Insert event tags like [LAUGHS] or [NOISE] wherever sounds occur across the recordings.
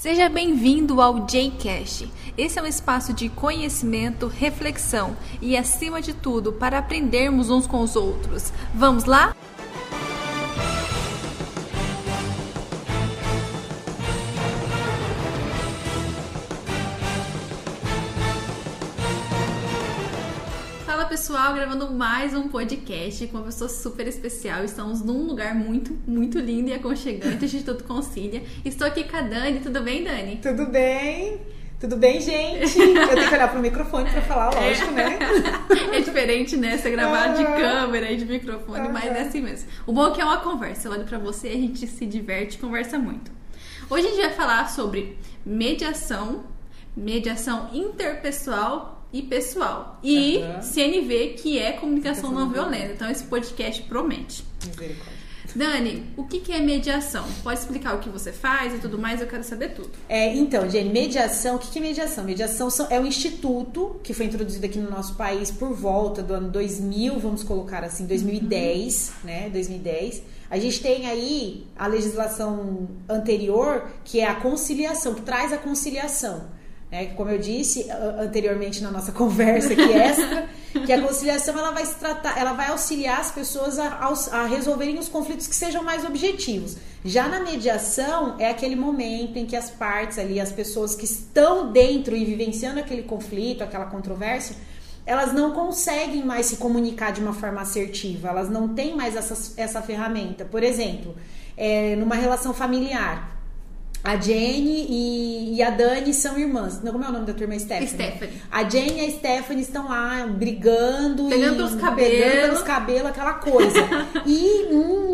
Seja bem-vindo ao JCast. Esse é um espaço de conhecimento, reflexão e, acima de tudo, para aprendermos uns com os outros. Vamos lá? Pessoal, gravando mais um podcast com uma pessoa super especial. Estamos num lugar muito, muito lindo e aconchegante, gente tudo Concilia. Estou aqui com a Dani, tudo bem, Dani? Tudo bem? Tudo bem, gente? Eu tenho que olhar pro microfone pra falar, [LAUGHS] lógico, né? [LAUGHS] É diferente, né? Você gravar de Aham. câmera e de microfone, mas é assim mesmo. O bom é que é uma conversa. Eu olho pra você, a gente se diverte e conversa muito. Hoje a gente vai falar sobre mediação, mediação interpessoal e pessoal. E Aham. CNV, que é comunicação não violenta. Então esse podcast promete. Misericórdia. Dani, o que que é mediação? Pode explicar o que você faz e tudo mais? Eu quero saber tudo. É, então, Jenny, mediação, o que que é mediação? Mediação é um instituto que foi introduzido aqui no nosso país por volta do ano 2000, vamos colocar assim, 2010, né? 2010. A gente tem aí a legislação anterior, que é a conciliação, que traz a conciliação. Né? Como eu disse anteriormente na nossa [LAUGHS] conversa aqui extra, que a conciliação ela vai se tratar, ela vai auxiliar as pessoas a, a resolverem os conflitos que sejam mais objetivos. Já na mediação é aquele momento em que as partes ali, as pessoas que estão dentro e vivenciando aquele conflito, aquela controvérsia, elas não conseguem mais se comunicar de uma forma assertiva, elas não têm mais essa, essa ferramenta. Por exemplo, é, numa relação familiar, a Jenny e, e a Dani são irmãs. Não, como é o nome da turma? Stephanie. Stephanie. A Jenny e a Stephanie estão lá brigando. Pegando e, pelos cabelos. Pegando pelos cabelos, aquela coisa. [LAUGHS] e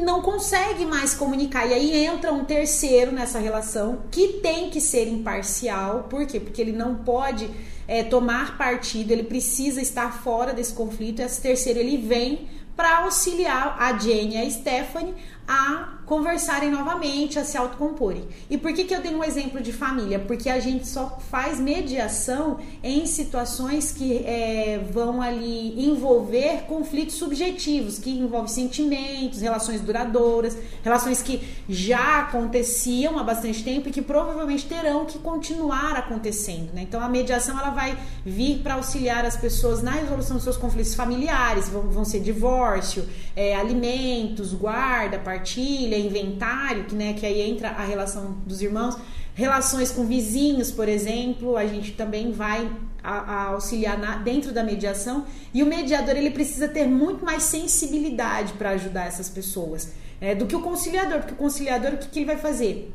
não consegue mais comunicar. E aí entra um terceiro nessa relação que tem que ser imparcial. Por quê? Porque ele não pode é, tomar partido, ele precisa estar fora desse conflito. Esse terceiro ele vem para auxiliar a Jenny e a Stephanie a conversarem novamente, a se autocomporem. E por que, que eu dei um exemplo de família? Porque a gente só faz mediação em situações que é, vão ali envolver conflitos subjetivos, que envolvem sentimentos, relações duradouras, relações que já aconteciam há bastante tempo e que provavelmente terão que continuar acontecendo. Né? Então a mediação ela vai vir para auxiliar as pessoas na resolução dos seus conflitos familiares, vão, vão ser divórcio, é, alimentos, guarda, partilha, inventário, que, né, que aí entra a relação dos irmãos, relações com vizinhos, por exemplo, a gente também vai a, a auxiliar na- dentro da mediação e o mediador ele precisa ter muito mais sensibilidade para ajudar essas pessoas é, do que o conciliador, porque o conciliador o que, que ele vai fazer?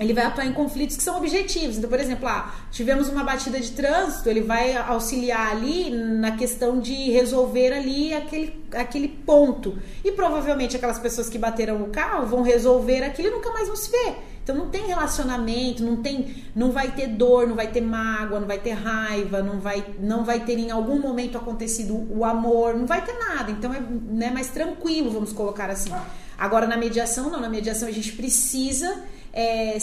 Ele vai atuar em conflitos que são objetivos. Então, por exemplo, ah, tivemos uma batida de trânsito, ele vai auxiliar ali na questão de resolver ali aquele, aquele ponto. E provavelmente aquelas pessoas que bateram o carro vão resolver aquilo e nunca mais vão se ver. Então não tem relacionamento, não tem, não vai ter dor, não vai ter mágoa, não vai ter raiva, não vai, não vai ter em algum momento acontecido o amor, não vai ter nada. Então é né, mais tranquilo, vamos colocar assim. Agora na mediação não, na mediação a gente precisa é,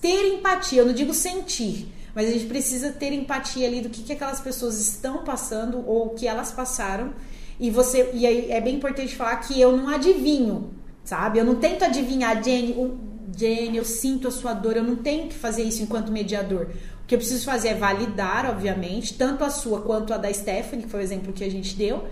ter empatia, eu não digo sentir, mas a gente precisa ter empatia ali do que, que aquelas pessoas estão passando ou o que elas passaram. E você e aí é bem importante falar que eu não adivinho, sabe? Eu não tento adivinhar, Jenny, o, Jenny, eu sinto a sua dor, eu não tenho que fazer isso enquanto mediador. O que eu preciso fazer é validar, obviamente, tanto a sua quanto a da Stephanie, que foi o exemplo que a gente deu.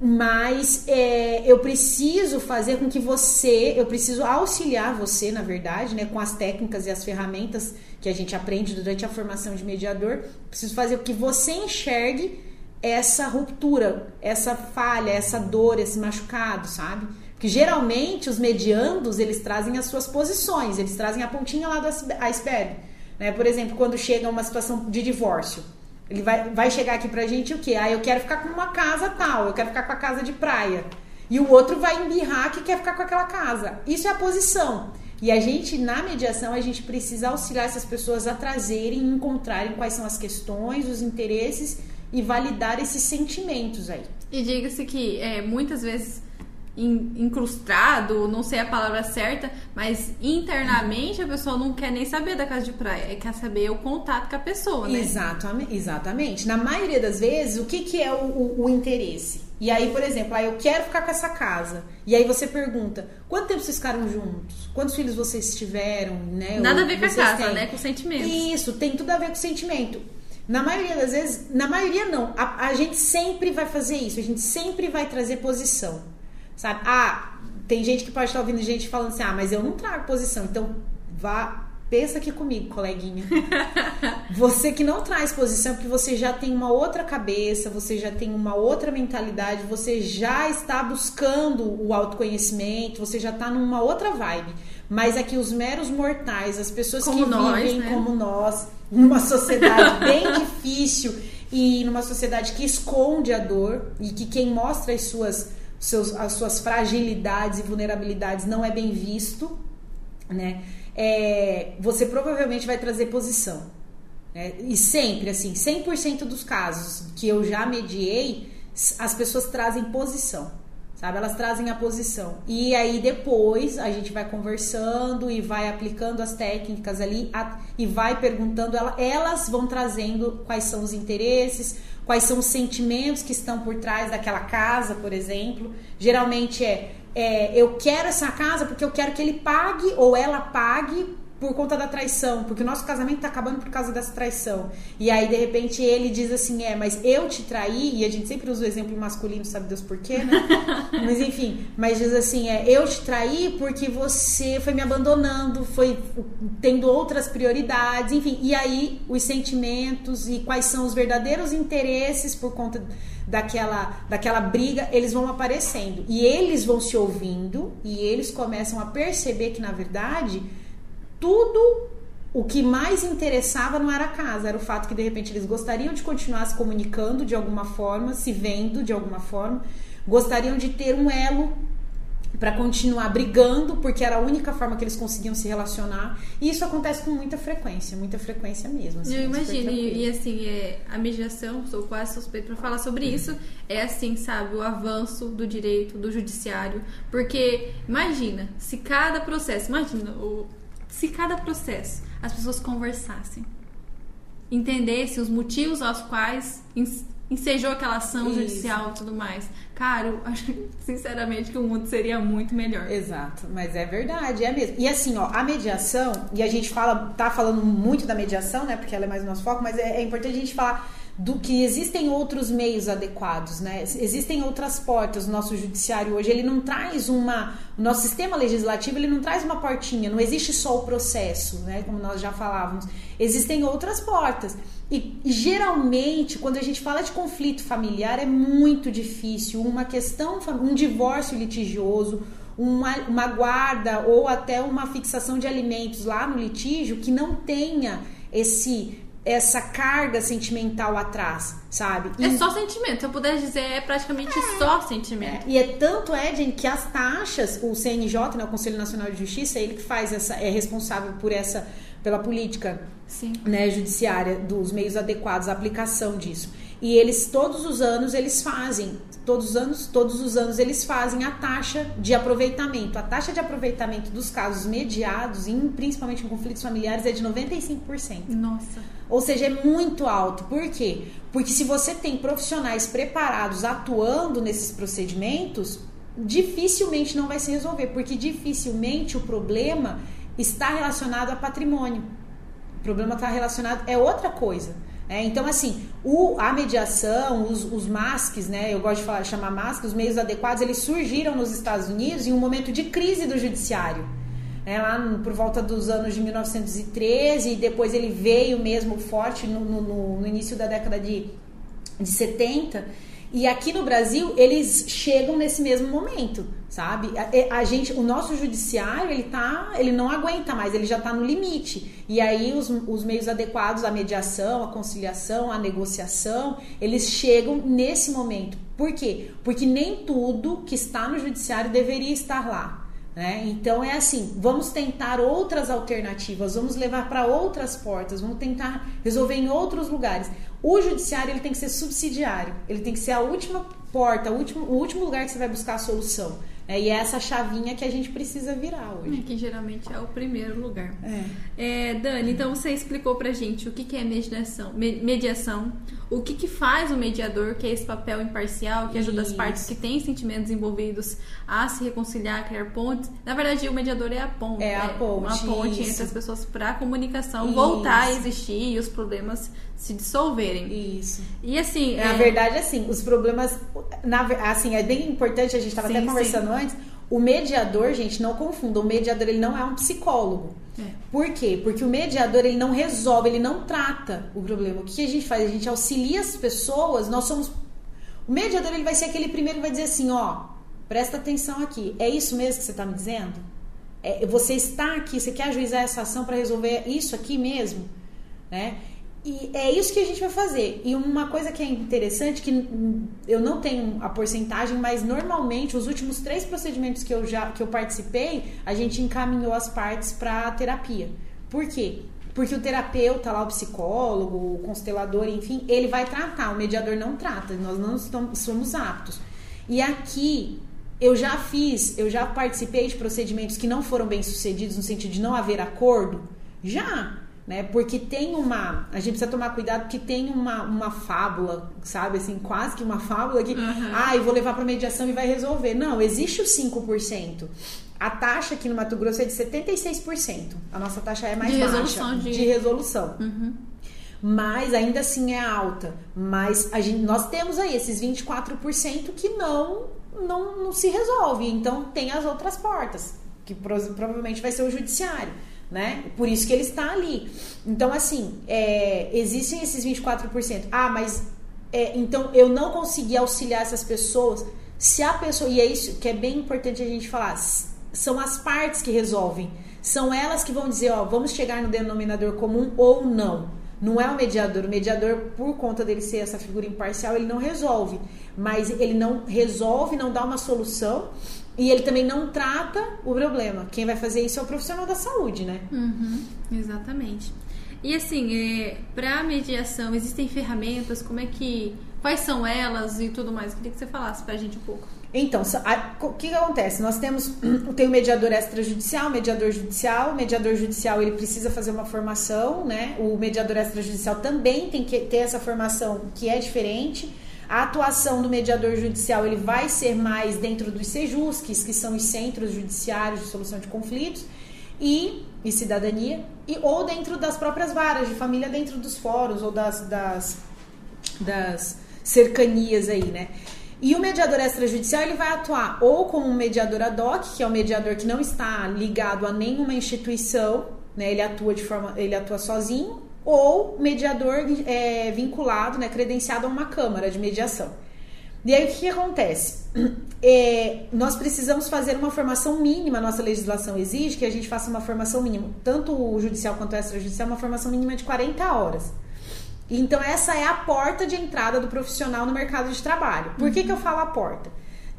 Mas é, eu preciso fazer com que você, eu preciso auxiliar você, na verdade, né, com as técnicas e as ferramentas que a gente aprende durante a formação de mediador. Preciso fazer com que você enxergue essa ruptura, essa falha, essa dor, esse machucado, sabe? Porque geralmente os mediandos eles trazem as suas posições, eles trazem a pontinha lá do ice- iceberg. Né? Por exemplo, quando chega uma situação de divórcio. Ele vai, vai chegar aqui pra gente o quê? Ah, eu quero ficar com uma casa tal, eu quero ficar com a casa de praia. E o outro vai embirrar que quer ficar com aquela casa. Isso é a posição. E a gente, na mediação, a gente precisa auxiliar essas pessoas a trazerem, encontrarem quais são as questões, os interesses e validar esses sentimentos aí. E diga-se que é, muitas vezes in- incrustado, não sei a palavra certa, mas internamente a pessoa não quer nem saber da casa de praia, é quer saber o contato com a pessoa, né? Exatamente, exatamente. Na maioria das vezes, o que, que é o, o- o interesse? E aí, por exemplo, aí eu quero ficar com essa casa. E aí você pergunta: quanto tempo vocês ficaram juntos? Quantos filhos vocês tiveram? Né? Nada a ver com a casa, têm? né? Com sentimento. Isso, tem tudo a ver com sentimento. Na maioria das vezes, na maioria não. A, a gente sempre vai fazer isso, a gente sempre vai trazer posição. Sabe? Ah, tem gente que pode estar ouvindo gente falando assim: ah, mas eu não trago posição. Então, vá Pensa aqui comigo, coleguinha. [LAUGHS] Você que não traz posição, porque você já tem uma outra cabeça, você já tem uma outra mentalidade, você já está buscando o autoconhecimento, você já está numa outra vibe. Mas aqui os meros mortais, as pessoas como que nós, vivem né? como nós, numa sociedade [LAUGHS] bem difícil e numa sociedade que esconde a dor e que quem mostra as suas, seus, as suas fragilidades e vulnerabilidades não é bem visto, né? é, você provavelmente vai trazer posição. Né? E sempre, assim, 100% dos casos que eu já mediei, as pessoas trazem posição. Sabe? Elas trazem a posição. E aí depois a gente vai conversando e vai aplicando as técnicas ali a, e vai perguntando, ela, elas vão trazendo quais são os interesses, quais são os sentimentos que estão por trás daquela casa, por exemplo. Geralmente é é, eu quero essa casa porque eu quero que ele pague ou ela pague por conta da traição, porque o nosso casamento tá acabando por causa dessa traição. E aí, de repente, ele diz assim: é, mas eu te traí, e a gente sempre usa o exemplo masculino, sabe Deus por quê, né? [LAUGHS] mas enfim, mas diz assim: é, eu te traí porque você foi me abandonando, foi tendo outras prioridades, enfim. E aí, os sentimentos e quais são os verdadeiros interesses por conta daquela, daquela briga, eles vão aparecendo. E eles vão se ouvindo e eles começam a perceber que, na verdade tudo o que mais interessava não era a casa, era o fato que de repente eles gostariam de continuar se comunicando de alguma forma, se vendo de alguma forma, gostariam de ter um elo para continuar brigando, porque era a única forma que eles conseguiam se relacionar. E isso acontece com muita frequência, muita frequência mesmo. Assim, Eu imagino, e, e, assim, é, a mediação, sou quase suspeito para falar sobre uhum. isso, é assim, sabe, o avanço do direito, do judiciário. Porque, imagina, se cada processo, imagina, o, se cada processo as pessoas conversassem, entendessem os motivos aos quais ensejou aquela ação Isso. judicial e tudo mais. Cara, eu acho sinceramente que o mundo seria muito melhor. Exato, mas é verdade, é mesmo. E assim, ó, a mediação, e a gente fala, tá falando muito da mediação, né? Porque ela é mais o nosso foco, mas é, é importante a gente falar do que existem outros meios adequados, né? Existem outras portas. O nosso judiciário hoje ele não traz uma, o nosso sistema legislativo ele não traz uma portinha. Não existe só o processo, né? Como nós já falávamos. Existem outras portas. E geralmente, quando a gente fala de conflito familiar, é muito difícil. Uma questão, um divórcio litigioso, uma, uma guarda ou até uma fixação de alimentos lá no litígio que não tenha esse essa carga sentimental atrás, sabe? É e... É só sentimento. Se eu puder dizer, é praticamente é. só sentimento. É. E é tanto, é, gente, que as taxas, o CNJ, né, o Conselho Nacional de Justiça, ele que faz essa, é responsável por essa, pela política Sim. Né, judiciária dos meios adequados à aplicação disso. E eles todos os anos eles fazem, todos os anos, todos os anos eles fazem a taxa de aproveitamento. A taxa de aproveitamento dos casos mediados, em, principalmente em conflitos familiares, é de 95%. Nossa. Ou seja, é muito alto. Por quê? Porque se você tem profissionais preparados atuando nesses procedimentos, dificilmente não vai se resolver, porque dificilmente o problema está relacionado a patrimônio. O problema está relacionado é outra coisa. É, então, assim, o, a mediação, os, os MASCs, né? Eu gosto de falar, chamar MASC, os meios adequados, eles surgiram nos Estados Unidos em um momento de crise do judiciário. É, lá por volta dos anos de 1913, e depois ele veio mesmo forte no, no, no início da década de, de 70. E aqui no Brasil, eles chegam nesse mesmo momento, sabe? A, a, gente, o nosso judiciário, ele tá, ele não aguenta mais, ele já está no limite. E aí os, os meios adequados, a mediação, a conciliação, a negociação, eles chegam nesse momento. Por quê? Porque nem tudo que está no judiciário deveria estar lá. Né? Então é assim, vamos tentar outras alternativas, vamos levar para outras portas, vamos tentar resolver em outros lugares. O judiciário ele tem que ser subsidiário, ele tem que ser a última porta, o último, o último lugar que você vai buscar a solução. É, e é essa chavinha que a gente precisa virar hoje. É, que geralmente é o primeiro lugar. É. É, Dani, então você explicou pra gente o que, que é mediação, mediação, o que, que faz o mediador, que é esse papel imparcial, que ajuda Isso. as partes que têm sentimentos envolvidos a se reconciliar, a criar pontes. Na verdade, o mediador é a ponte. É a ponte. Uma ponte Isso. entre as pessoas para a comunicação Isso. voltar a existir e os problemas se dissolverem. Isso. E assim. Na é... verdade, assim, os problemas. Na, assim, é bem importante, a gente estava até conversando sim. antes. O mediador, gente, não confunda. O mediador ele não é um psicólogo. É. Por quê? Porque o mediador ele não resolve, ele não trata o problema. O que a gente faz? A gente auxilia as pessoas. Nós somos. O mediador ele vai ser aquele primeiro que vai dizer assim, ó, presta atenção aqui. É isso mesmo que você está me dizendo? É, você está aqui, você quer ajuizar essa ação para resolver isso aqui mesmo, né? E é isso que a gente vai fazer. E uma coisa que é interessante, que eu não tenho a porcentagem, mas normalmente os últimos três procedimentos que eu já que eu participei, a gente encaminhou as partes para terapia. Por quê? Porque o terapeuta lá, o psicólogo, o constelador, enfim, ele vai tratar, o mediador não trata, nós não estamos, somos aptos. E aqui eu já fiz, eu já participei de procedimentos que não foram bem sucedidos no sentido de não haver acordo. Já, né? Porque tem uma. A gente precisa tomar cuidado porque tem uma, uma fábula, sabe? Assim, quase que uma fábula que. Uhum. Ah, eu vou levar para mediação e vai resolver. Não, existe o 5%. A taxa aqui no Mato Grosso é de 76%. A nossa taxa é mais de baixa resolução de... de resolução. Uhum. Mas ainda assim é alta. Mas a gente, nós temos aí esses 24% que não, não, não se resolve. Então tem as outras portas, que provavelmente vai ser o judiciário né? Por isso que ele está ali. Então, assim, é, existem esses 24%. Ah, mas é, então eu não consegui auxiliar essas pessoas. Se a pessoa, e é isso que é bem importante a gente falar, são as partes que resolvem. São elas que vão dizer, ó, vamos chegar no denominador comum ou não. Não é o mediador. O mediador, por conta dele ser essa figura imparcial, ele não resolve. Mas ele não resolve, não dá uma solução e ele também não trata o problema. Quem vai fazer isso é o profissional da saúde, né? Uhum, exatamente. E assim, é, para mediação, existem ferramentas? Como é que. Quais são elas e tudo mais? Queria que você falasse para a gente um pouco. Então, o que, que, acontece? Nós temos [CLEARS THROAT] tem o mediador extrajudicial, mediador judicial. O mediador judicial ele precisa fazer uma formação, né? O mediador extrajudicial também tem que ter essa formação que é diferente. A atuação do mediador judicial ele vai ser mais dentro dos SEJUSCs, que são os centros judiciários de solução de conflitos, e, e cidadania, e ou dentro das próprias varas de família, dentro dos fóruns ou das, das, das cercanias aí, né? E o mediador extrajudicial ele vai atuar ou como um mediador ad hoc, que é um mediador que não está ligado a nenhuma instituição, né? Ele atua de forma, ele atua sozinho, ou mediador é, vinculado, né, credenciado a uma câmara de mediação. E aí o que, acontece? [CLEARS THROAT] É, nós precisamos fazer uma formação mínima, nossa legislação exige que a gente faça uma formação mínima, tanto o judicial quanto o extrajudicial, uma formação mínima de 40 horas. Então essa é a porta de entrada do profissional no mercado de trabalho. Por que, que eu falo a porta?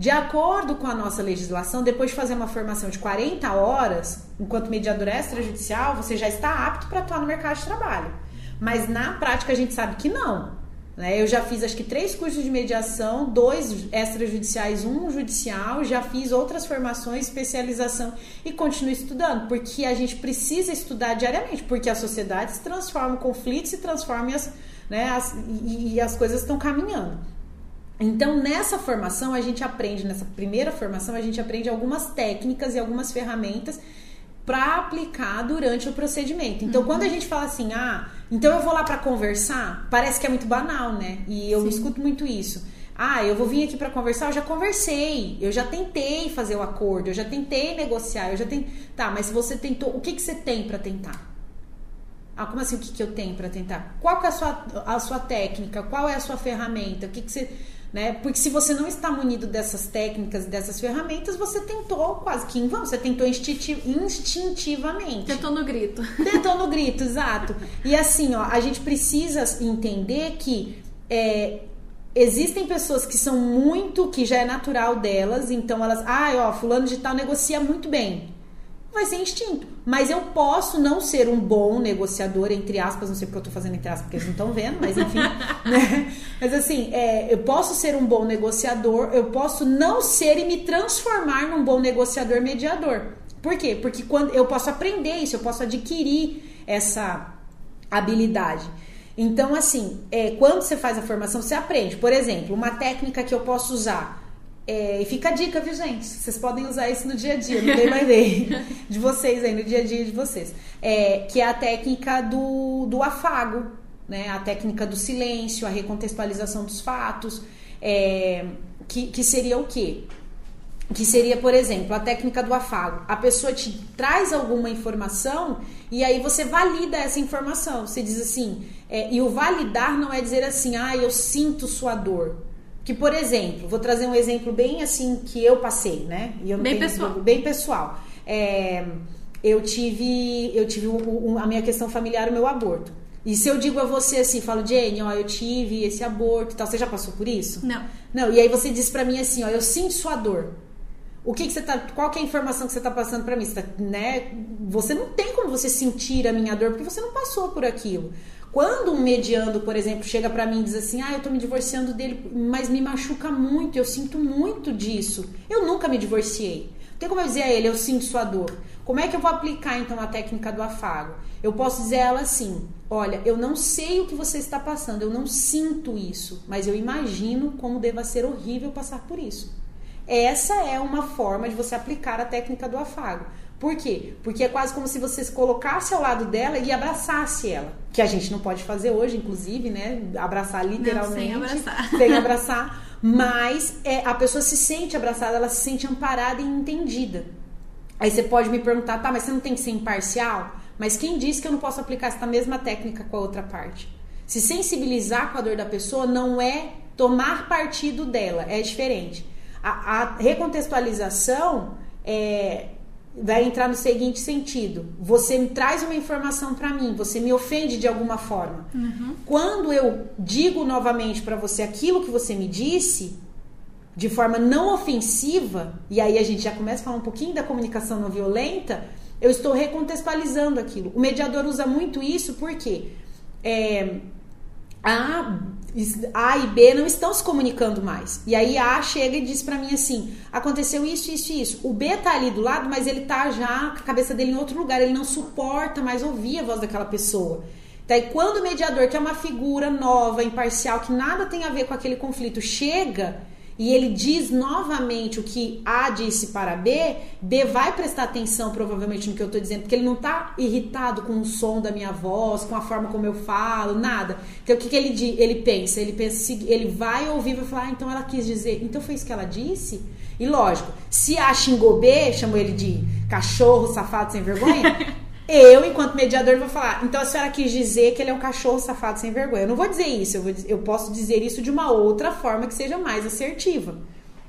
De acordo com a nossa legislação, depois de fazer uma formação de 40 horas, enquanto mediador extrajudicial, você já está apto para atuar no mercado de trabalho. Mas na prática a gente sabe que não. Né? Eu já fiz acho que três cursos de mediação, dois extrajudiciais, um judicial, já fiz outras formações, especialização e continuo estudando, porque a gente precisa estudar diariamente, porque a sociedade se transforma, o conflito se transforma e as, né, as, e, e as coisas estão caminhando. Então, nessa formação, a gente aprende, nessa primeira formação, a gente aprende algumas técnicas e algumas ferramentas para aplicar durante o procedimento. Então, uhum. quando a gente fala assim, ah, então eu vou lá para conversar, parece que é muito banal, né? E eu Sim. escuto muito isso. Ah, eu vou vir aqui para conversar, eu já conversei, eu já tentei fazer o acordo, eu já tentei negociar, eu já tentei. Tá, mas se você tentou, o que, que você tem para tentar? Ah, como assim o que, que eu tenho para tentar? Qual que é a sua, a sua técnica? Qual é a sua ferramenta? O que, que você né? Porque se você não está munido dessas técnicas, dessas ferramentas, você tentou quase que em vão, você tentou instintivamente. Tentou no grito. Tentou no grito, exato. E assim, ó, a gente precisa entender que é, existem pessoas que são muito, que já é natural delas, então elas, ah, ó, fulano de tal negocia muito bem vai ser instinto. Mas eu posso não ser um bom negociador, entre aspas, não sei porque eu tô fazendo entre aspas, porque eles não estão vendo, mas enfim. [LAUGHS] né? Mas assim, é, eu posso ser um bom negociador, eu posso não ser e me transformar num bom negociador mediador. Por quê? Porque quando eu posso aprender isso, eu posso adquirir essa habilidade. Então, assim, é, quando você faz a formação, você aprende. Por exemplo, uma técnica que eu posso usar. É, e fica a dica, viu, gente? Vocês podem usar isso no dia a dia, no day by day [LAUGHS] de vocês aí, no dia a dia de vocês. É, que é a técnica do, do afago, né? A técnica do silêncio, a recontextualização dos fatos. É, que, que seria o quê? que seria, por exemplo, a técnica do afago. A pessoa te traz alguma informação e aí você valida essa informação. Você diz assim, é, e o validar não é dizer assim, ah, eu sinto sua dor. Que, por exemplo, vou trazer um exemplo bem assim que eu passei, né? bem, tenho, pessoal. bem pessoal. É, eu tive, eu tive o, o, a minha questão familiar, o meu aborto. E se eu digo a você assim, falo, Jane, ó, eu tive esse aborto e tal, você já passou por isso? Não. Não, e aí você diz para mim assim, ó, eu sinto sua dor. O que, que você tá. Qual que é a informação que você está passando para mim? Você, tá, né, você não tem como você sentir a minha dor, porque você não passou por aquilo. Quando um mediando, por exemplo, chega para mim e diz assim: Ah, eu tô me divorciando dele, mas me machuca muito, eu sinto muito disso. Eu nunca me divorciei. Tem como eu dizer a ele: Eu sinto sua dor. Como é que eu vou aplicar então a técnica do afago? Eu posso dizer a ela assim: Olha, eu não sei o que você está passando, eu não sinto isso, mas eu imagino como deva ser horrível passar por isso. Essa é uma forma de você aplicar a técnica do afago. Por quê? Porque é quase como se você se colocasse ao lado dela e abraçasse ela. Que a gente não pode fazer hoje, inclusive, né? Abraçar literalmente. Não, sem abraçar. [LAUGHS] Sem abraçar. Mas é, a pessoa se sente abraçada, ela se sente amparada e entendida. Aí você pode me perguntar, tá, mas você não tem que ser imparcial? Mas quem disse que eu não posso aplicar essa mesma técnica com a outra parte? Se sensibilizar com a dor da pessoa não é tomar partido dela, é diferente. A, a recontextualização é, vai entrar no seguinte sentido: você me traz uma informação para mim, você me ofende de alguma forma. Uhum. Quando eu digo novamente para você aquilo que você me disse, de forma não ofensiva, e aí a gente já começa a falar um pouquinho da comunicação não violenta, eu estou recontextualizando aquilo. O mediador usa muito isso porque é, a a e B não estão se comunicando mais. E aí a chega e diz para mim assim: aconteceu isso, isso e isso. O B tá ali do lado, mas ele tá já com a cabeça dele em outro lugar. Ele não suporta mais ouvir a voz daquela pessoa. Daí, quando o mediador, que é uma figura nova, imparcial, que nada tem a ver com aquele conflito, chega e ele diz novamente o que A disse para B, B vai prestar atenção provavelmente no que eu estou dizendo, porque ele não está irritado com o som da minha voz, com a forma como eu falo, nada. Então o que, que ele, ele pensa? Ele pensa, ele vai ouvir e vai falar, ah, então ela quis dizer, então foi isso que ela disse? E lógico, se A xingou B, chamou ele de cachorro, safado, sem vergonha, [LAUGHS] Eu, enquanto mediador, vou falar. Então a senhora quis dizer que ele é um cachorro safado sem vergonha. Eu não vou dizer isso, eu, vou, eu posso dizer isso de uma outra forma que seja mais assertiva.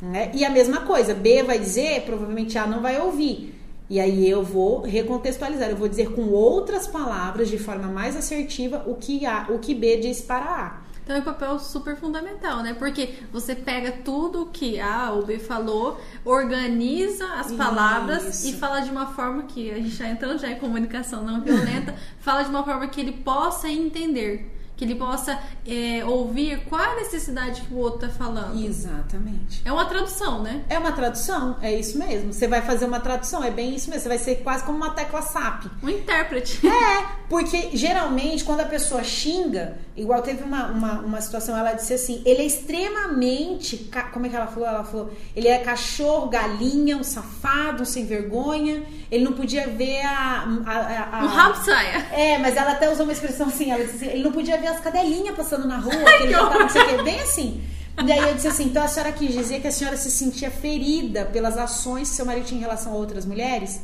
Né? E a mesma coisa, B vai dizer, provavelmente A não vai ouvir. E aí eu vou recontextualizar, eu vou dizer com outras palavras, de forma mais assertiva, o que, a, o que B diz para A. Então é um papel super fundamental, né? Porque você pega tudo que a ou B falou, organiza as palavras Isso. e fala de uma forma que a gente já entrando já em comunicação não violenta, [LAUGHS] fala de uma forma que ele possa entender que ele possa é, ouvir qual a necessidade que o outro está falando. Exatamente. É uma tradução, né? É uma tradução, é isso mesmo. Você vai fazer uma tradução, é bem isso mesmo. Você vai ser quase como uma tecla SAP. Um intérprete. É, porque geralmente quando a pessoa xinga, igual teve uma, uma, uma situação, ela disse assim: ele é extremamente. Como é que ela falou? Ela falou: ele é cachorro, galinha, um safado, um sem vergonha. Ele não podia ver a. a, a, a um rabo saia. É, mas ela até usou uma expressão assim: ela disse assim, ele não podia ver as cadelinhas passando na rua, [LAUGHS] que ele já tava, não sei o que, bem assim. E daí eu disse assim, então a senhora quis dizer que a senhora se sentia ferida pelas ações que seu marido tinha em relação a outras mulheres?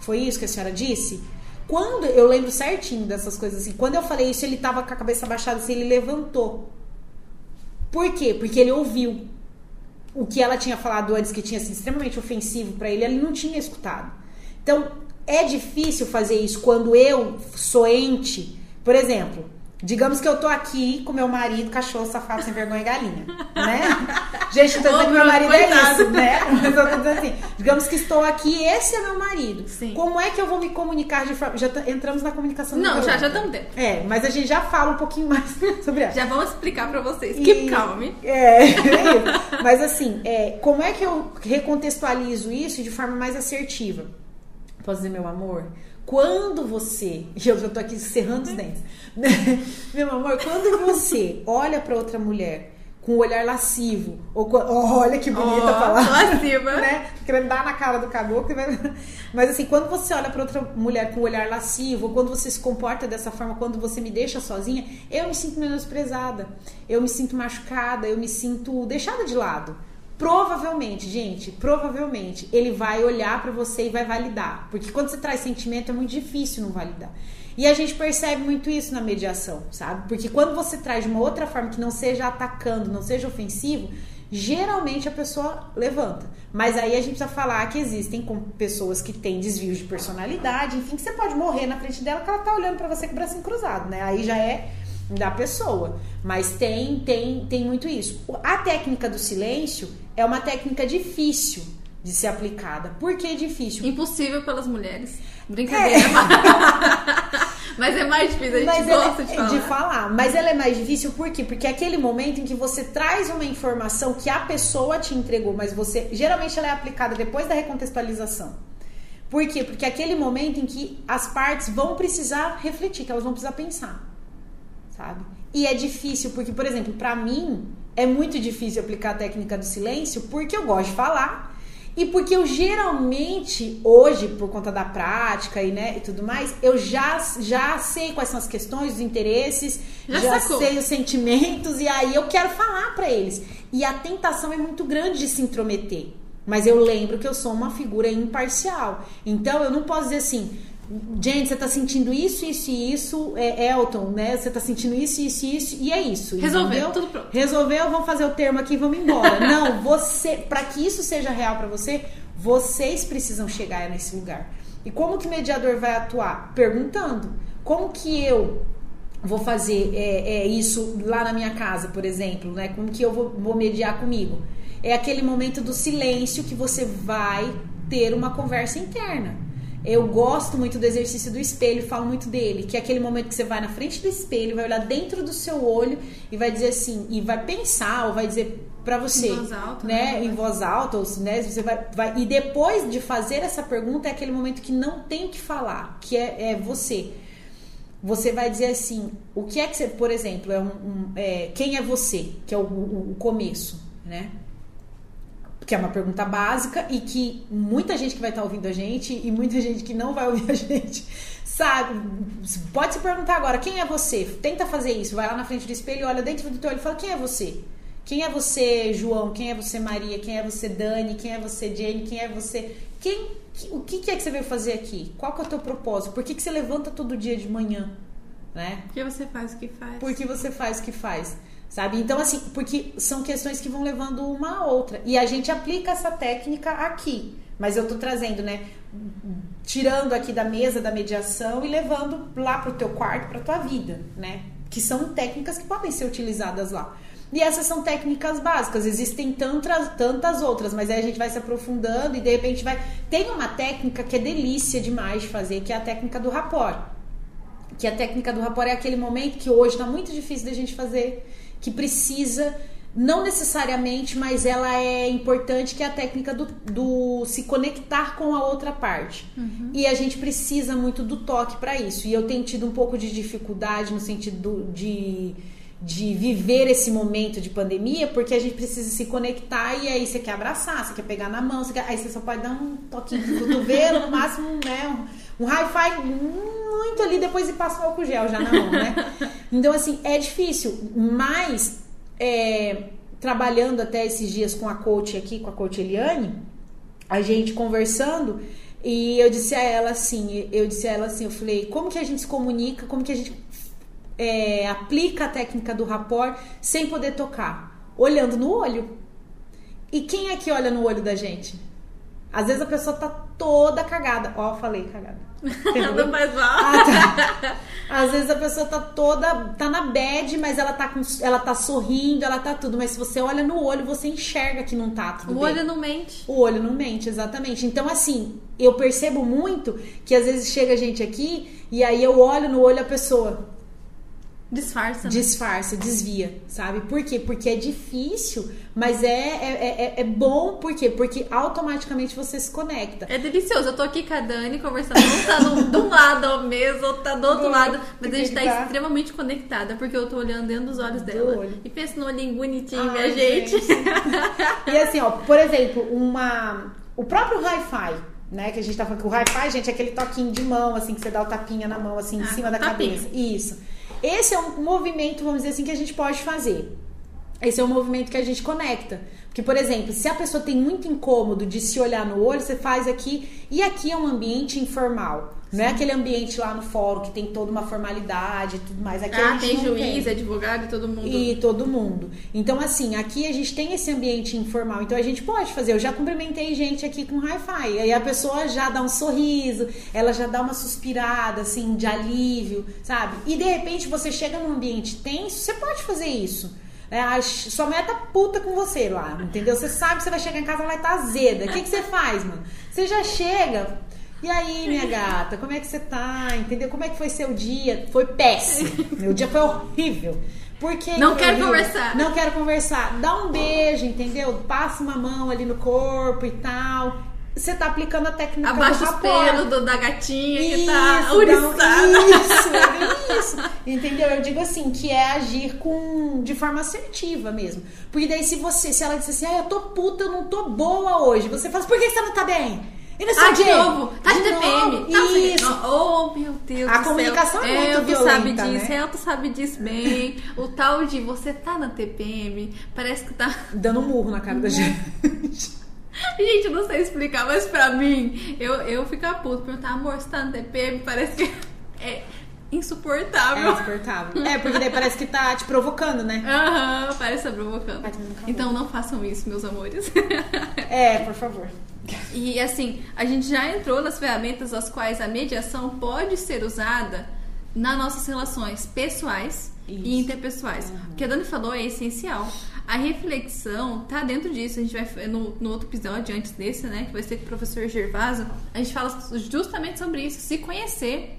Foi isso que a senhora disse? Quando eu lembro certinho dessas coisas assim, quando eu falei isso, ele tava com a cabeça baixada assim, ele levantou. Por quê? Porque ele ouviu o que ela tinha falado antes que tinha sido extremamente ofensivo para ele, ele não tinha escutado. Então, é difícil fazer isso quando eu sou ente, por exemplo, Digamos que eu tô aqui com meu marido, cachorro safado, sem vergonha e galinha, né? [LAUGHS] Gente, eu tô dizendo que meu marido é isso, né? Mas eu tô dizendo assim, digamos que estou aqui, esse é meu marido. Sim. Como é que eu vou me comunicar de forma... Já entramos na comunicação. Não, já, já estamos dentro. É, mas a gente já fala um pouquinho mais [LAUGHS] sobre ela. Já vamos explicar pra vocês. Keep calm. É, [LAUGHS] é mas assim, é, como é que eu recontextualizo isso de forma mais assertiva? Posso dizer, meu amor? quando você, [LAUGHS] eu já tô aqui cerrando os dentes, [LAUGHS] meu amor, quando você [LAUGHS] olha para outra mulher com o olhar lascivo, ou oh, olha que bonita oh, palavra, lasciva, né? Querendo dar na cara do caboclo, mas assim, quando você olha para outra mulher com o olhar lascivo, ou quando você se comporta dessa forma, quando você me deixa sozinha, eu me sinto menosprezada, eu me sinto machucada, eu me sinto deixada de lado. Provavelmente, gente, provavelmente ele vai olhar para você e vai validar. Porque quando você traz sentimento é muito difícil não validar. E a gente percebe muito isso na mediação, sabe? Porque quando você traz de uma outra forma que não seja atacando, não seja ofensivo, geralmente a pessoa levanta. Mas aí a gente precisa falar que existem pessoas que têm desvios de personalidade, enfim, que você pode morrer na frente dela que ela tá olhando para você com o bracinho cruzado, né? Aí já é da pessoa. Mas tem, tem, tem muito isso. A técnica do silêncio é uma técnica difícil de ser aplicada. Por que difícil? Impossível pelas mulheres. Brincadeira. É. [LAUGHS] Mas é mais difícil, a gente Mas gosta de falar. de falar. Mas ela é mais difícil por quê? Porque é aquele momento em que você traz uma informação que a pessoa te entregou, mas você. Geralmente ela é aplicada depois da recontextualização. Por quê? Porque é aquele momento em que as partes vão precisar refletir, que elas vão precisar pensar sabe? E é difícil, porque, por exemplo, para mim é muito difícil aplicar a técnica do silêncio porque eu gosto de falar e porque eu geralmente, hoje, por conta da prática e, né, e tudo mais, eu já, já sei quais são as questões, os interesses, já, já sei os sentimentos, e aí eu quero falar para eles. E a tentação é muito grande de se intrometer. Mas eu lembro que eu sou uma figura imparcial. Então eu não posso dizer assim, Gente, você tá sentindo isso, isso e isso, é Elton, né? Você tá sentindo isso, isso e isso, e é isso. Resolveu, entendeu? tudo pronto. Resolveu, vamos fazer o termo aqui e vamos embora. [LAUGHS] Não, você, para que isso seja real para você, vocês precisam chegar nesse lugar. E como que o mediador vai atuar? Perguntando. Como que eu vou fazer é, é, isso lá na minha casa, por exemplo, né? Como que eu vou, vou mediar comigo? É aquele momento do silêncio que você vai ter uma conversa interna eu gosto muito do exercício do espelho, falo muito dele, que é aquele momento que você vai na frente do espelho, vai olhar dentro do seu olho e vai dizer assim, e vai pensar ou vai dizer para você, em voz alta, né, né? em voz alta, ou né, você vai, vai, e depois de fazer essa pergunta é aquele momento que não tem o que falar, que é, é você. Você vai dizer assim, o que é que você, por exemplo, é um, um é, quem é você, que é o, o, o começo, né? Que é uma pergunta básica e que muita gente que vai estar ouvindo a gente e muita gente que não vai ouvir a gente sabe. Pode se perguntar agora, quem é você? Tenta fazer isso, vai lá na frente do espelho, olha dentro do teu olho e fala, quem é você? Quem é você, João? Quem é você, Maria? Quem é você, Dani? Quem é você, Jenny? Quem é você? Quem, o que é que você veio fazer aqui? Qual que é o teu propósito? Por que, que você levanta todo dia de manhã? Né? Por que você faz o que faz? Por que você faz o que faz? Sabe? Então, assim, porque são questões que vão levando uma a outra. E a gente aplica essa técnica aqui. Mas eu tô trazendo, né? Tirando aqui da mesa da mediação e levando lá pro teu quarto, pra tua vida, né? Que são técnicas que podem ser utilizadas lá. E essas são técnicas básicas, existem tantas, tantas outras, mas aí a gente vai se aprofundando e de repente vai. Tem uma técnica que é delícia demais de fazer, que é a técnica do rapport. Que a técnica do rapport é aquele momento que hoje está muito difícil da gente fazer que precisa, não necessariamente, mas ela é importante, que é a técnica do, do se conectar com a outra parte. Uhum. E a gente precisa muito do toque para isso. E eu tenho tido um pouco de dificuldade no sentido de de viver esse momento de pandemia, porque a gente precisa se conectar e aí você quer abraçar, você quer pegar na mão, você quer, aí você só pode dar um toquinho de cotovelo, no máximo, né, um, um hi-fi muito ali, depois e passa o álcool gel já na mão, né? [LAUGHS] Então, assim, é difícil, mas é, trabalhando até esses dias com a coach aqui, com a coach Eliane, a gente conversando, e eu disse a ela assim, eu disse a ela assim, eu falei, como que a gente se comunica, como que a gente é, aplica a técnica do rapport sem poder tocar? Olhando no olho. E quem é que olha no olho da gente? Às vezes a pessoa tá toda cagada. Ó, falei cagada. [LAUGHS] Não faz mal. Ah, tá. [LAUGHS] Às vezes a pessoa tá toda. tá na bad, mas ela tá, com, ela tá sorrindo, ela tá tudo. Mas se você olha no olho, você enxerga que não tá tudo O bem. olho não mente. O olho não mente, exatamente. Então, assim, eu percebo muito que às vezes chega gente aqui e aí eu olho no olho a pessoa Disfarça. né? disfarça, desvia, sabe? Por quê? Porque é difícil, mas é, é, é, é bom, por quê? Porque automaticamente você se conecta. É delicioso. Eu tô aqui com a Dani conversando. Um tá no- de um lado ao mesmo, outro tá do outro É, lado. Mas a gente tá tá. extremamente conectada, porque eu tô olhando dentro dos olhos dela. E pensa no olhinho bonitinho, Ai, minha gente. E assim, ó, por exemplo, uma. O próprio hi-fi, né? Que a gente tá falando que o hi-fi, gente, é aquele toquinho de mão, assim, que você dá o tapinha na mão, assim, em Ah, cima da tapinha. cabeça. Isso. Esse é um movimento, vamos dizer assim, que a gente pode fazer. Esse é um movimento que a gente conecta. Porque, por exemplo, se a pessoa tem muito incômodo de se olhar no olho, você faz aqui. E aqui é um ambiente informal. Não é aquele ambiente lá no fórum que tem toda uma formalidade e tudo mais. Aqui a Ah, tem juiz, advogado e todo mundo. e todo mundo. Então, assim, aqui a gente tem esse ambiente informal. Então, a gente pode fazer. Eu já cumprimentei gente aqui com hi-fi. Aí a pessoa já dá um sorriso, ela já dá uma suspirada, assim, de alívio, sabe? E de repente você chega num ambiente tenso, você pode fazer isso. É, a sua mulher tá puta com você lá, entendeu? Você sabe que você vai chegar em casa, ela vai estar azeda. O que, que você faz, mano? Você já chega. E aí, minha gata, como é que você tá? Entendeu? Como é que foi seu dia? Foi péssimo. Meu dia foi horrível. Por que Não que quero horrível? conversar. Não quero conversar. Dá um beijo, entendeu? Passa uma mão ali no corpo e tal. Você tá aplicando a técnica Abaixa do os pelos do- da gatinha que Isso, tá dá um- ouriçada. Isso, é bem isso. Entendeu? Eu digo assim, que é agir com de forma assertiva mesmo. Porque daí se você, se ela disser assim, ah, eu tô puta, eu não tô boa hoje, você fala, por que você não tá bem? E sei Ah, de novo. Tá de De TPM. Tá, Isso. Oh, meu Deus A do céu. comunicação é muito tu sabe violenta, disso, né? tu sabe disso bem. O tal de você tá na TPM, parece que tá... [LAUGHS] Dando um murro na cara da gente. [LAUGHS] Gente, eu não sei explicar, mas pra mim, eu, eu fico a puta. Perguntar, amor, você tá na TPM? Parece que é [LAUGHS] É insuportável. insuportável. É, porque daí parece que tá te provocando, né? Aham, parece estar provocando. Vai tomando calma. Então não façam isso, meus amores. É, por favor. E assim, a gente já entrou nas ferramentas as quais a mediação pode ser usada nas nossas relações pessoais Isso. e interpessoais. O que a Dani falou é essencial. A reflexão tá dentro disso. A gente vai no, no outro episódio antes desse, né, que vai ser com o professor Gervaso, a gente fala justamente sobre isso, se conhecer.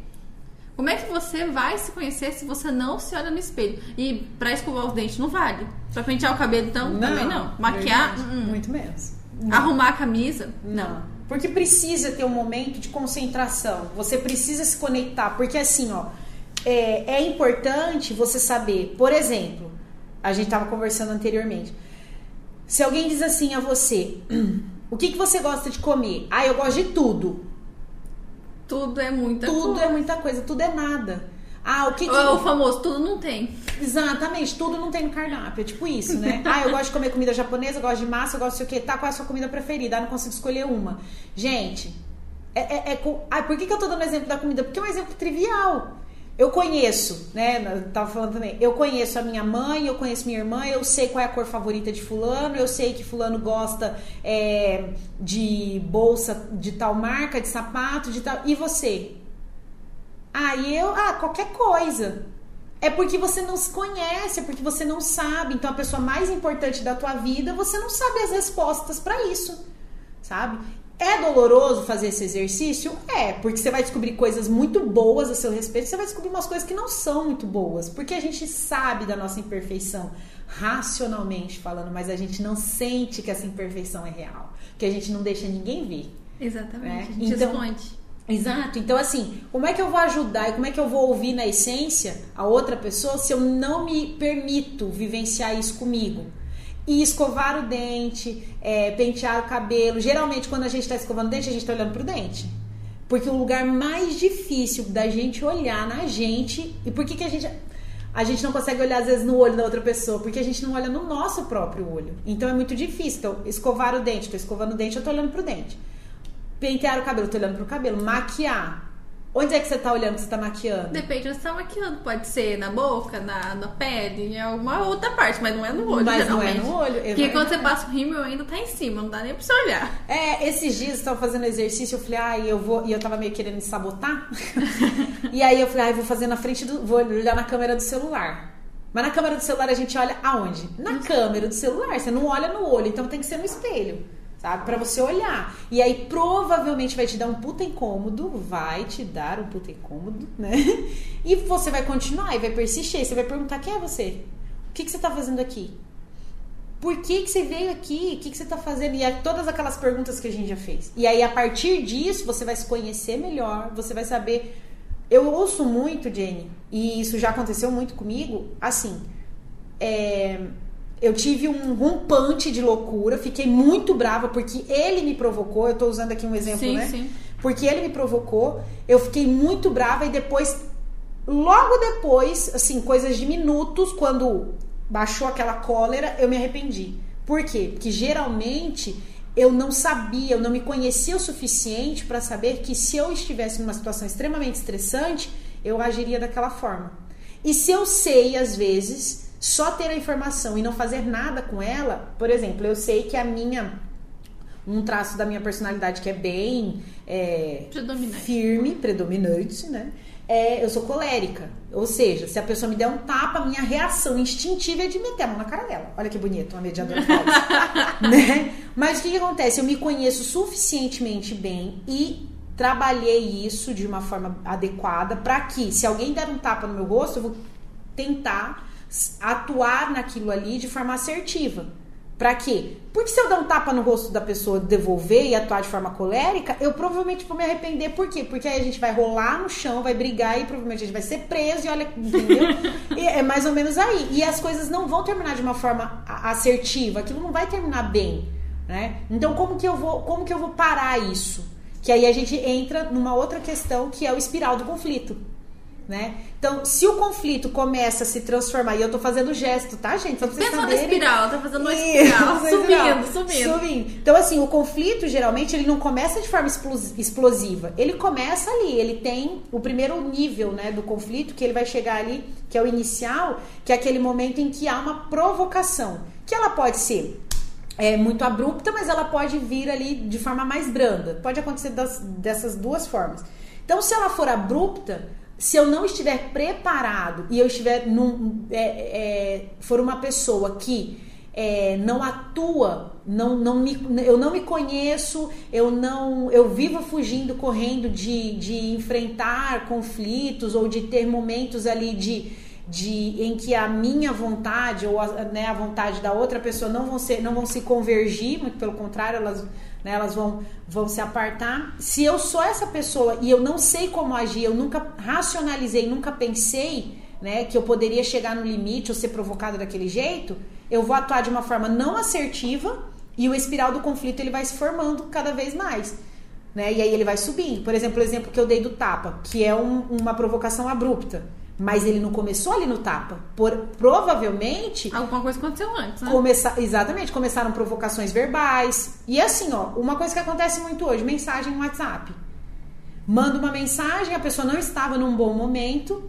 Como é que você vai se conhecer se você não se olha no espelho? E pra escovar os dentes não vale. Pra pentear o cabelo então, também não. Maquiar, verdade. hum, hum. Muito menos. Arrumar a camisa, Não. Porque precisa ter um momento de concentração. Você precisa se conectar. Porque assim, ó, é, é importante você saber, por exemplo, a gente estava conversando anteriormente. Se alguém diz assim a você, [CLEARS THROAT] o que, que você gosta de comer? Ah, eu gosto de tudo. Tudo é muita tudo coisa. é muita coisa, tudo é nada. Ah, o que, que... O famoso, tudo não tem. Exatamente, tudo não tem no cardápio. É tipo isso, né? [LAUGHS] Ah, eu gosto de comer comida japonesa, eu gosto de massa, eu gosto de sei o quê. Tá, qual é a sua comida preferida? Ah, não consigo escolher uma. Gente, é, é, é com... ah, por que, que eu tô dando exemplo da comida? Porque é um exemplo trivial. Eu conheço, né? Eu tava falando também. Eu conheço a minha mãe, eu conheço minha irmã, eu sei qual é a cor favorita de fulano, eu sei que fulano gosta é, de bolsa de tal marca, de sapato, de tal. E você? Ah, e eu, ah, qualquer coisa. É porque você não se conhece, é porque você não sabe. Então a pessoa mais importante da tua vida, você não sabe as respostas pra isso, sabe? É doloroso fazer esse exercício? É, porque você vai descobrir coisas muito boas a seu respeito, você vai descobrir umas coisas que não são muito boas, porque a gente sabe da nossa imperfeição, racionalmente falando, mas a gente não sente que essa imperfeição é real, que a gente não deixa ninguém ver. Exatamente. É, A gente então- esconde. Exato. Então, assim, como é que eu vou ajudar e como é que eu vou ouvir na essência a outra pessoa se eu não me permito vivenciar isso comigo? E escovar o dente, é, pentear o cabelo. Geralmente, quando a gente está escovando o dente, a gente está olhando pro dente. Porque o lugar mais difícil da gente olhar na gente. E por que, que a gente. A gente não consegue olhar, às vezes, no olho da outra pessoa, porque a gente não olha no nosso próprio olho. Então é muito difícil. Então, escovar o dente, tô escovando o dente, eu tô olhando pro dente. Pentear o cabelo, tô olhando pro cabelo. Maquiar. Onde é que você tá olhando que você tá maquiando? Depende de onde você tá maquiando. Pode ser na boca, na, na pele, em alguma outra parte, mas não é no olho, Mas não é geralmente. no olho, Porque quando você passa o rímel ainda tá em cima, não dá nem pra você olhar. É, esses dias eu estava fazendo exercício, eu falei, ah, eu vou. E eu tava meio querendo me sabotar. [LAUGHS] e aí eu falei, ah, eu vou fazer na frente do. Vou olhar na câmera do celular. Mas na câmera do celular a gente olha aonde? Na câmera do celular. Você não olha no olho, então tem que ser no espelho. Sabe? Para você olhar. E aí provavelmente vai te dar um puta incômodo, vai te dar um puta incômodo, né? [LAUGHS] E você vai continuar e vai persistir. Você vai perguntar: quem é você? O que, que você tá fazendo aqui? Por que, que você veio aqui? O que, que você tá fazendo? E é todas aquelas perguntas que a gente já fez. E aí, a partir disso, você vai se conhecer melhor, você vai saber. Eu ouço muito, Jenny, e isso já aconteceu muito comigo, assim. É, eu tive um rompante de loucura, fiquei muito brava porque ele me provocou. Eu tô usando aqui um exemplo, Sim, né? sim. Porque ele me provocou, eu fiquei muito brava e depois, logo depois, assim, coisas de minutos, quando baixou aquela cólera, eu me arrependi. Por quê? Porque geralmente eu não sabia, eu não me conhecia o suficiente para saber que se eu estivesse numa situação extremamente estressante, eu agiria daquela forma. E se eu sei, às vezes, só ter a informação e não fazer nada com ela, por exemplo, eu sei que a minha um traço da minha personalidade que é bem é, Predominante. firme, predominante, né? É, eu sou colérica. Ou seja, se a pessoa me der um tapa, a minha reação instintiva é de meter a mão na cara dela. Olha que bonito, uma mediadora faz. [LAUGHS] né? Mas o que, que acontece? Eu me conheço suficientemente bem e trabalhei isso de uma forma adequada para que, se alguém der um tapa no meu rosto, eu vou tentar atuar naquilo ali de forma assertiva. Pra quê? Porque se eu dar um tapa no rosto da pessoa, devolver e atuar de forma colérica, eu provavelmente vou me arrepender. Por quê? Porque aí a gente vai rolar no chão, vai brigar e provavelmente a gente vai ser preso e olha, entendeu? [LAUGHS] e é mais ou menos aí. E as coisas não vão terminar de uma forma assertiva, aquilo não vai terminar bem, né? Então como que eu vou, como que eu vou parar isso? Que aí a gente entra numa outra questão que é o espiral do conflito. Né? Então, se o conflito começa a se transformar, e eu tô fazendo gesto, tá, gente? Só pra vocês Pensa na saberem. espiral, tá fazendo uma espiral. [LAUGHS] espiral. Subindo, subindo. Então, assim, o conflito, geralmente, ele não começa de forma explos- explosiva. Ele começa ali, ele tem o primeiro nível, né, do conflito, que ele vai chegar ali, que é o inicial, que é aquele momento em que há uma provocação. Que ela pode ser é, muito abrupta, mas ela pode vir ali de forma mais branda. Pode acontecer das- dessas duas formas. Então, se ela for abrupta, se eu não estiver preparado e eu estiver num, é, é, for uma pessoa que é, não atua, não, não me, eu não me conheço, eu não, eu vivo fugindo, correndo de, de enfrentar conflitos ou de ter momentos ali de, de em que a minha vontade ou a, né, a vontade da outra pessoa não vão ser, não vão se convergir, muito pelo contrário, elas né, elas vão, vão se apartar. Se eu sou essa pessoa e eu não sei como agir, eu nunca racionalizei, nunca pensei né, que eu poderia chegar no limite ou ser provocado daquele jeito, eu vou atuar de uma forma não assertiva e o espiral do conflito ele vai se formando cada vez mais. Né? E aí ele vai subindo. Por exemplo, o exemplo que eu dei do tapa, que é um- uma provocação abrupta. Mas ele não começou ali no tapa. Por, provavelmente Alguma coisa aconteceu antes, né? Começa, exatamente, começaram provocações verbais. E assim, ó, uma coisa que acontece muito hoje, mensagem no WhatsApp. Manda uma mensagem, a pessoa não estava num bom momento.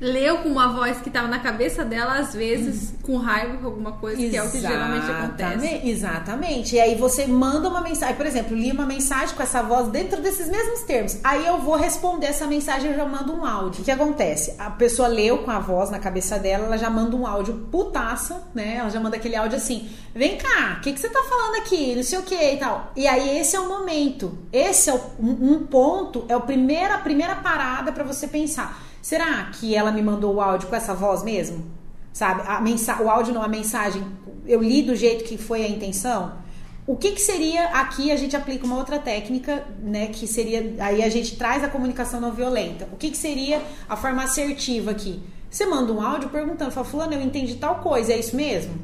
Leu com uma voz que tava na cabeça dela, às vezes, com raiva com alguma coisa, que é o que geralmente acontece. Exatamente, Exatamente. E aí você manda uma mensagem, por exemplo, li uma mensagem com essa voz dentro desses mesmos termos. Aí eu vou responder essa mensagem, eu já mando um áudio. O que acontece? A pessoa leu com a voz na cabeça dela, ela já manda um áudio putaça, né? Ela já manda aquele áudio assim: vem cá, o que, que você tá falando aqui? Não sei o que e tal. E aí esse é o momento. Esse é o- um, um ponto, é o primeira, a primeira parada para você pensar. Será que ela me mandou o áudio com essa voz mesmo? Sabe? A mensa o áudio não, a mensagem, eu li do jeito que foi a intenção? O que, que seria aqui a gente aplica uma outra técnica, né? Que seria. Aí a gente traz a comunicação não violenta. O que, que seria a forma assertiva aqui? Você manda um áudio perguntando, fala, fulano, eu entendi tal coisa, é isso mesmo?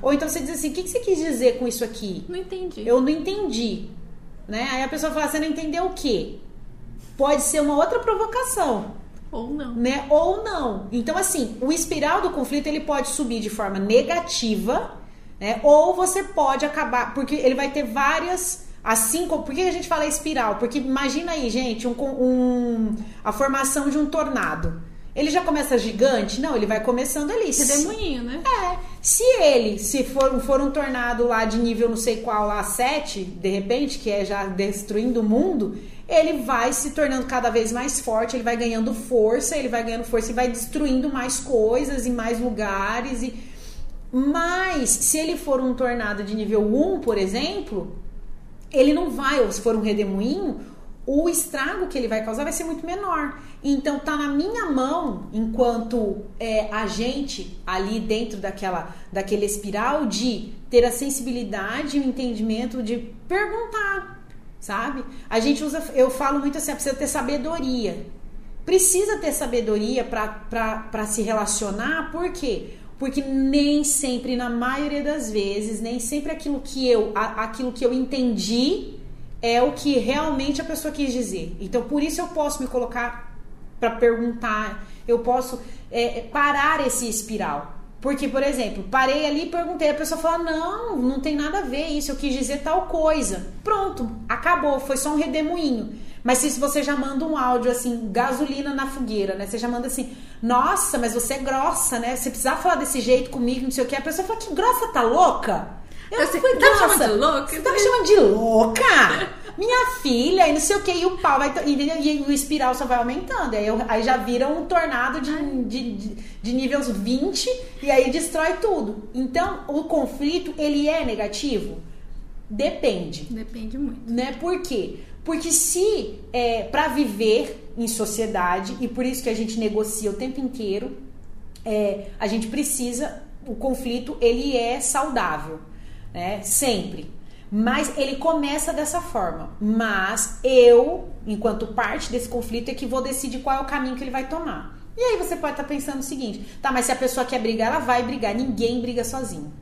Ou então você diz assim, o que, que você quis dizer com isso aqui? Não entendi. Eu não entendi. Né? Aí a pessoa fala, você não entendeu o quê? Pode ser uma outra provocação Ou não. né? Ou não. Então, assim, o espiral do conflito ele pode subir de forma negativa, né? Ou você pode acabar, porque ele vai ter várias. Assim como. Por que a gente fala espiral? Porque imagina aí, gente, um, um- a formação de um tornado. Ele já começa gigante? Não, ele vai começando ali. Redemoinho, né? É, se ele, se for, for um tornado lá de nível não sei qual, lá 7, de repente, que é já destruindo o mundo, ele vai se tornando cada vez mais forte, ele vai ganhando força, ele vai ganhando força e vai destruindo mais coisas em mais lugares. E... Mas, se ele for um tornado de nível 1, por exemplo, ele não vai, ou se for um redemoinho, o estrago que ele vai causar vai ser muito menor. Então tá na minha mão, enquanto é, agente ali dentro daquela, daquele espiral, de ter a sensibilidade e o entendimento de perguntar, sabe? A gente usa, eu falo muito assim, precisa ter sabedoria. Precisa ter sabedoria para se relacionar, por quê? Porque nem sempre, na maioria das vezes, nem sempre aquilo que eu, aquilo que eu entendi é o que realmente a pessoa quis dizer. Então, por isso eu posso me colocar para perguntar, eu posso é, parar esse espiral. Porque, por exemplo, parei ali e perguntei, a pessoa fala: Não, não tem nada a ver isso, eu quis dizer tal coisa. Pronto, acabou, foi só um redemoinho. Mas se você já manda um áudio assim, gasolina na fogueira, né? Você já manda assim, nossa, mas você é grossa, né? Você precisava falar desse jeito comigo, não sei o que. A pessoa fala, que grossa, tá louca? Eu não fui tá me chamando de louca? Você tá me chamando de louca? [LAUGHS] Minha filha, e não sei o que, e o pau vai. E, e o espiral só vai aumentando. Aí, eu, aí já vira um tornado de, de, de, de níveis 20 e aí destrói tudo. Então, o conflito, ele é negativo? Depende. Depende muito. Né? Por quê? Porque se é, para viver em sociedade, e por isso que a gente negocia o tempo inteiro, é, a gente precisa, o conflito ele é saudável, né? Sempre. Mas ele começa dessa forma. Mas eu, enquanto parte desse conflito, é que vou decidir qual é o caminho que ele vai tomar. E aí você pode estar pensando o seguinte: tá, mas se a pessoa quer brigar, ela vai brigar. Ninguém briga sozinho.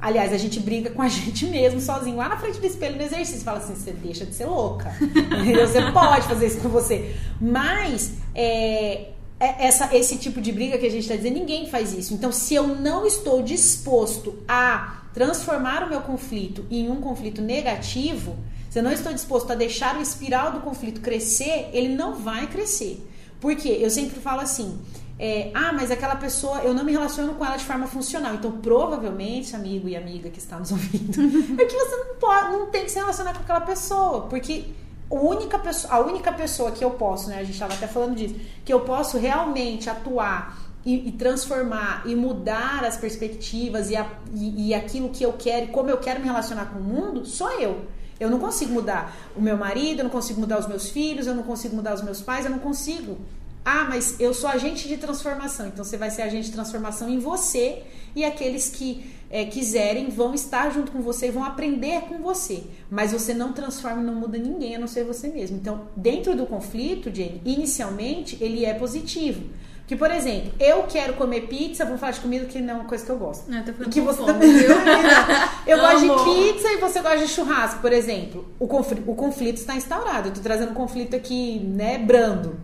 Aliás, a gente briga com a [LAUGHS] gente mesmo, sozinho, lá na frente do espelho no exercício. Fala assim: você deixa de ser louca. [LAUGHS] você pode fazer isso com você. Mas, é, é, essa, esse tipo de briga que a gente está dizendo, ninguém faz isso. Então, se eu não estou disposto a transformar o meu conflito em um conflito negativo, se eu não estou disposto a deixar o espiral do conflito crescer, ele não vai crescer. Por quê? Eu sempre falo assim: é, ah, mas aquela pessoa, eu não me relaciono com ela de forma funcional. Então, provavelmente, amigo e amiga que está nos ouvindo, [LAUGHS] é que você não pode, não tem que se relacionar com aquela pessoa, porque a única pessoa, a única pessoa que eu posso, né, a gente estava até falando disso, que eu posso realmente atuar e, e transformar e mudar as perspectivas e, a, e, e aquilo que eu quero e como eu quero me relacionar com o mundo, sou eu. Eu não consigo mudar o meu marido, eu não consigo mudar os meus filhos, eu não consigo mudar os meus pais, eu não consigo. Ah, mas eu sou agente de transformação. Então você vai ser agente de transformação em você e aqueles que é, quiserem vão estar junto com você e vão aprender com você. Mas você não transforma e não muda ninguém a não ser você mesmo. Então, dentro do conflito, Jenny, inicialmente ele é positivo. Que, por exemplo, eu quero comer pizza, vamos falar de comida que não é uma coisa que eu gosto. Não, tô que você também. [LAUGHS] eu gosto de pizza e você gosta de churrasco, por exemplo. O conflito, o conflito está instaurado. Eu tô trazendo um conflito aqui, né, brando.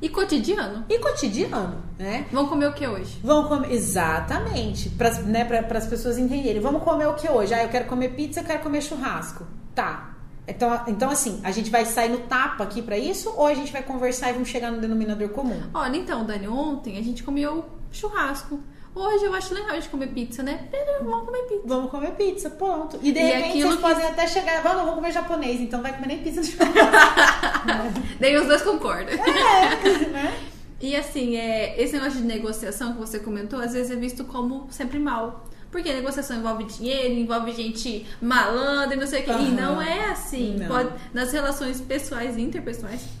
E cotidiano. E cotidiano, né? Vamos comer o que hoje? Vamos comer, exatamente, para né, as pessoas entenderem. Vamos comer o que hoje? Ah, eu quero comer pizza, eu quero comer churrasco. Tá. Então, então assim, a gente vai sair no tapa aqui para isso ou a gente vai conversar e vamos chegar no denominador comum? Olha, então, Dani, ontem a gente comeu churrasco. Hoje eu acho legal de comer pizza, né? Vamos comer pizza. Vamos comer pizza, ponto. E de e repente vocês que... podem até chegar, vamos, vamos comer japonês, então vai comer nem pizza de [LAUGHS] Daí os dois concordam. É, né? E assim, é, esse negócio de negociação que você comentou, às vezes é visto como sempre mal. Porque negociação envolve dinheiro, envolve gente malandra e não sei o que. Uhum. E não é assim. Não. Pode, nas relações pessoais e interpessoais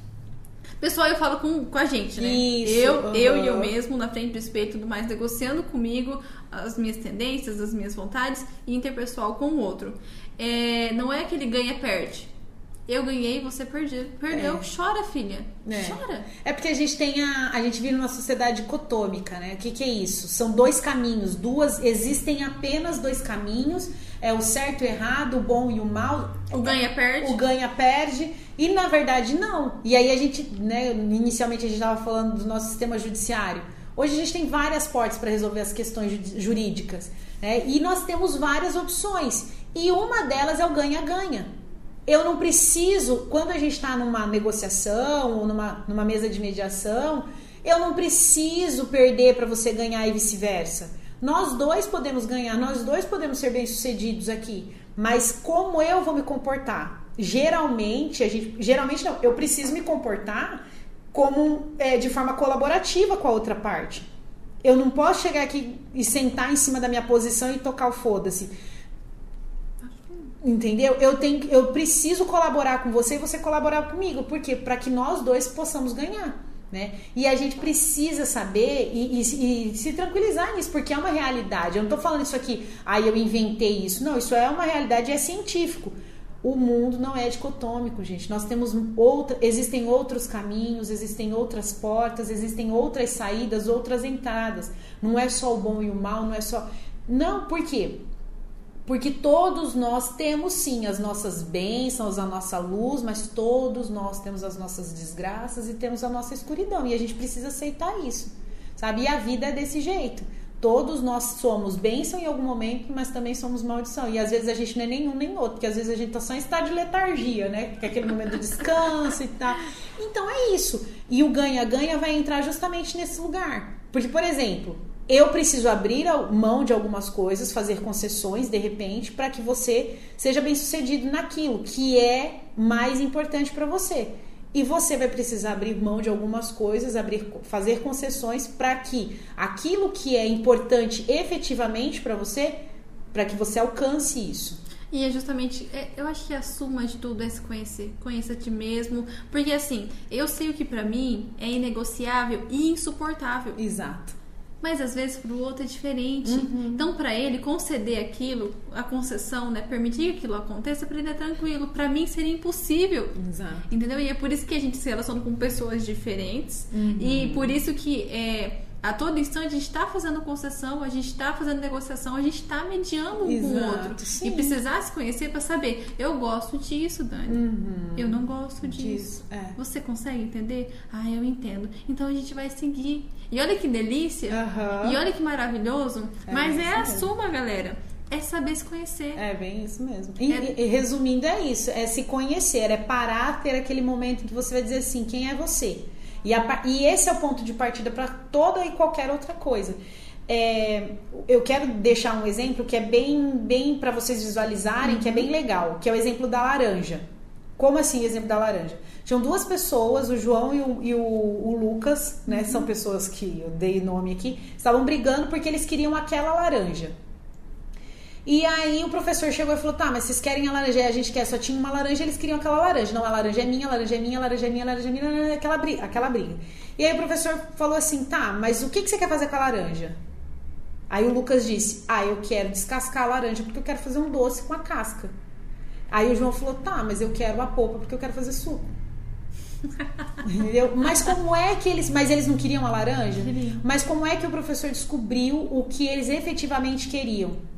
Pessoal, eu falo com, com a gente, né? Isso, eu, uhum. eu e eu mesmo, na frente do espelho e tudo mais, negociando comigo as minhas tendências, as minhas vontades e interpessoal com o outro. É, não é que ele ganha-perde. Eu ganhei, você perdeu. Perdeu. É. Chora, filha. É. Chora. É porque a gente tem a. A gente vive numa sociedade dicotômica, né? O que, que é isso? São dois caminhos. Duas. Existem apenas dois caminhos. É o certo e o errado, o bom e o mal. O ganha-perde. O ganha-perde. E na verdade, não. E aí a gente, né? Inicialmente a gente estava falando do nosso sistema judiciário. Hoje a gente tem várias portas para resolver as questões jurídicas. Né? E nós temos várias opções. E uma delas é o ganha-ganha. Eu não preciso, quando a gente está numa negociação ou numa, numa mesa de mediação, eu não preciso perder para você ganhar e vice-versa. Nós dois podemos ganhar, nós dois podemos ser bem-sucedidos aqui, mas como eu vou me comportar? Geralmente, a gente, geralmente não, eu preciso me comportar como é, de forma colaborativa com a outra parte. Eu não posso chegar aqui e sentar em cima da minha posição e tocar o foda-se. Entendeu? Eu tenho, eu preciso colaborar com você e você colaborar comigo, porque para que nós dois possamos ganhar. Né? E a gente precisa saber e, e, e, se tranquilizar nisso, porque é uma realidade. Eu não estou falando isso aqui, aí ah, eu inventei isso. Não, isso é uma realidade, é científico. O mundo não é dicotômico, gente. Nós temos outra, existem outros caminhos, existem outras portas, existem outras saídas, outras entradas. Não é só o bom e o mal, não é só. Não, por quê? Porque todos nós temos sim as nossas bênçãos, a nossa luz, mas todos nós temos as nossas desgraças e temos a nossa escuridão. E a gente precisa aceitar isso, sabe? E a vida é desse jeito. Todos nós somos bênção em algum momento, mas também somos maldição. E às vezes a gente não é nenhum nem outro, porque às vezes a gente tá só em estado de letargia, né? Que é aquele momento de descanso e tal. Então é isso. E o ganha-ganha vai entrar justamente nesse lugar. Porque, por exemplo, eu preciso abrir mão de algumas coisas, fazer concessões de repente, para que você seja bem sucedido naquilo que é mais importante para você. E você vai precisar abrir mão de algumas coisas, abrir, fazer concessões para que aquilo que é importante efetivamente para você, para que você alcance isso. E é justamente, é, eu acho que a suma de tudo é se conhecer. Conheça a ti mesmo. Porque assim, eu sei o que para mim é inegociável e insuportável. Exato mas às vezes para o outro é diferente. Uhum. Então, para ele conceder aquilo, a concessão, né, permitir que aquilo aconteça, para ele é tranquilo. Para mim seria impossível. Exato. Entendeu? E é por isso que a gente se relaciona com pessoas diferentes uhum. e por isso que é a todo instante a gente está fazendo concessão, a gente está fazendo negociação, a gente está mediando um Exato, com o outro. Sim. E precisar se conhecer para saber, eu gosto disso, Dani. Uhum. Eu não gosto disso. disso é. Você consegue entender? Ah, eu entendo. Então a gente vai seguir. E olha que delícia. Uhum. E olha que maravilhoso. É Mas é a suma, galera. É saber se conhecer. É bem isso mesmo. E, é... e, resumindo, é isso: é se conhecer, é parar, ter aquele momento que você vai dizer assim: quem é você? E, a, e esse é o ponto de partida para toda e qualquer outra coisa. É, eu quero deixar um exemplo que é bem, bem para vocês visualizarem, uhum. que é bem legal, que é o exemplo da laranja. Como assim, exemplo da laranja? Tinham duas pessoas, o João e o, e o, o Lucas, né? Uhum. São pessoas que eu dei nome aqui, estavam brigando porque eles queriam aquela laranja. E aí o professor chegou e falou: tá, mas vocês querem a laranja? A gente quer, só tinha uma laranja, eles queriam aquela laranja. Não, a laranja é minha, a laranja é minha, a laranja é minha, a laranja é minha, aquela briga. Aquela briga. E aí o professor falou assim: tá, mas o que, que você quer fazer com a laranja? Aí o Lucas disse: ah, eu quero descascar a laranja porque eu quero fazer um doce com a casca. Aí o João falou: tá, mas eu quero a polpa porque eu quero fazer suco. [LAUGHS] Entendeu? Mas como é que eles. Mas eles não queriam a laranja? Mas como é que o professor descobriu o que eles efetivamente queriam?